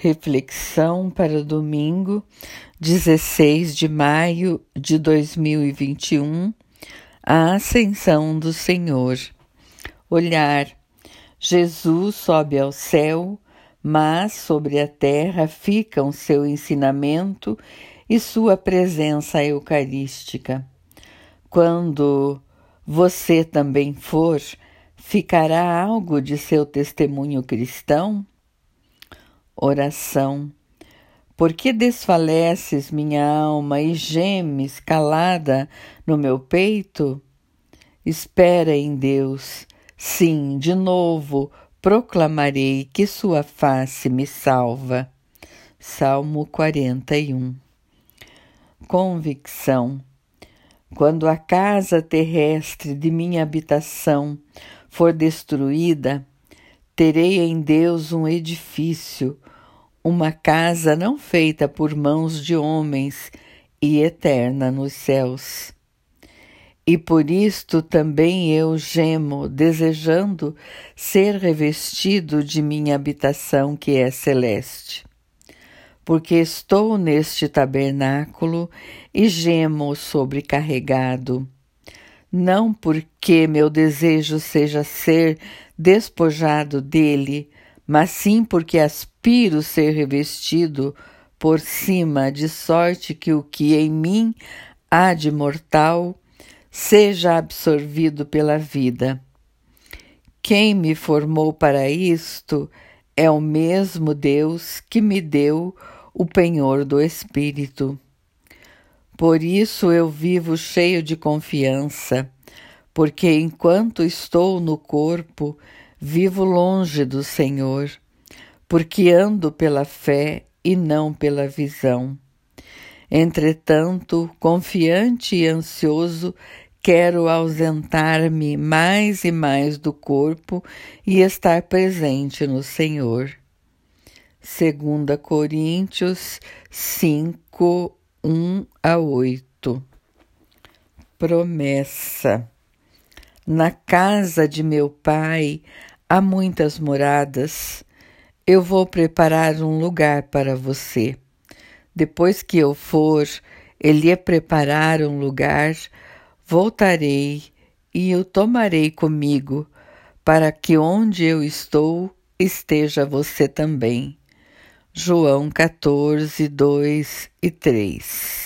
Reflexão para domingo, 16 de maio de 2021, a ascensão do Senhor. Olhar. Jesus sobe ao céu, mas sobre a terra ficam seu ensinamento e sua presença eucarística. Quando você também for, ficará algo de seu testemunho cristão? Oração. Por que desfaleces minha alma e gemes calada no meu peito? Espera em Deus. Sim, de novo proclamarei que sua face me salva. Salmo 41. Convicção. Quando a casa terrestre de minha habitação for destruída, terei em Deus um edifício uma casa não feita por mãos de homens e eterna nos céus. E por isto também eu gemo, desejando ser revestido de minha habitação que é celeste. Porque estou neste tabernáculo e gemo sobrecarregado, não porque meu desejo seja ser despojado dele, mas sim porque aspiro ser revestido por cima, de sorte que o que em mim há de mortal seja absorvido pela vida. Quem me formou para isto é o mesmo Deus que me deu o penhor do Espírito. Por isso eu vivo cheio de confiança, porque enquanto estou no corpo, Vivo longe do Senhor, porque ando pela fé e não pela visão. Entretanto, confiante e ansioso, quero ausentar-me mais e mais do corpo e estar presente no Senhor. 2 Coríntios 5, 1 a 8 Promessa Na casa de meu Pai Há muitas moradas. Eu vou preparar um lugar para você. Depois que eu for, ele preparar um lugar, voltarei e o tomarei comigo, para que onde eu estou esteja você também. João 14, 2 e 3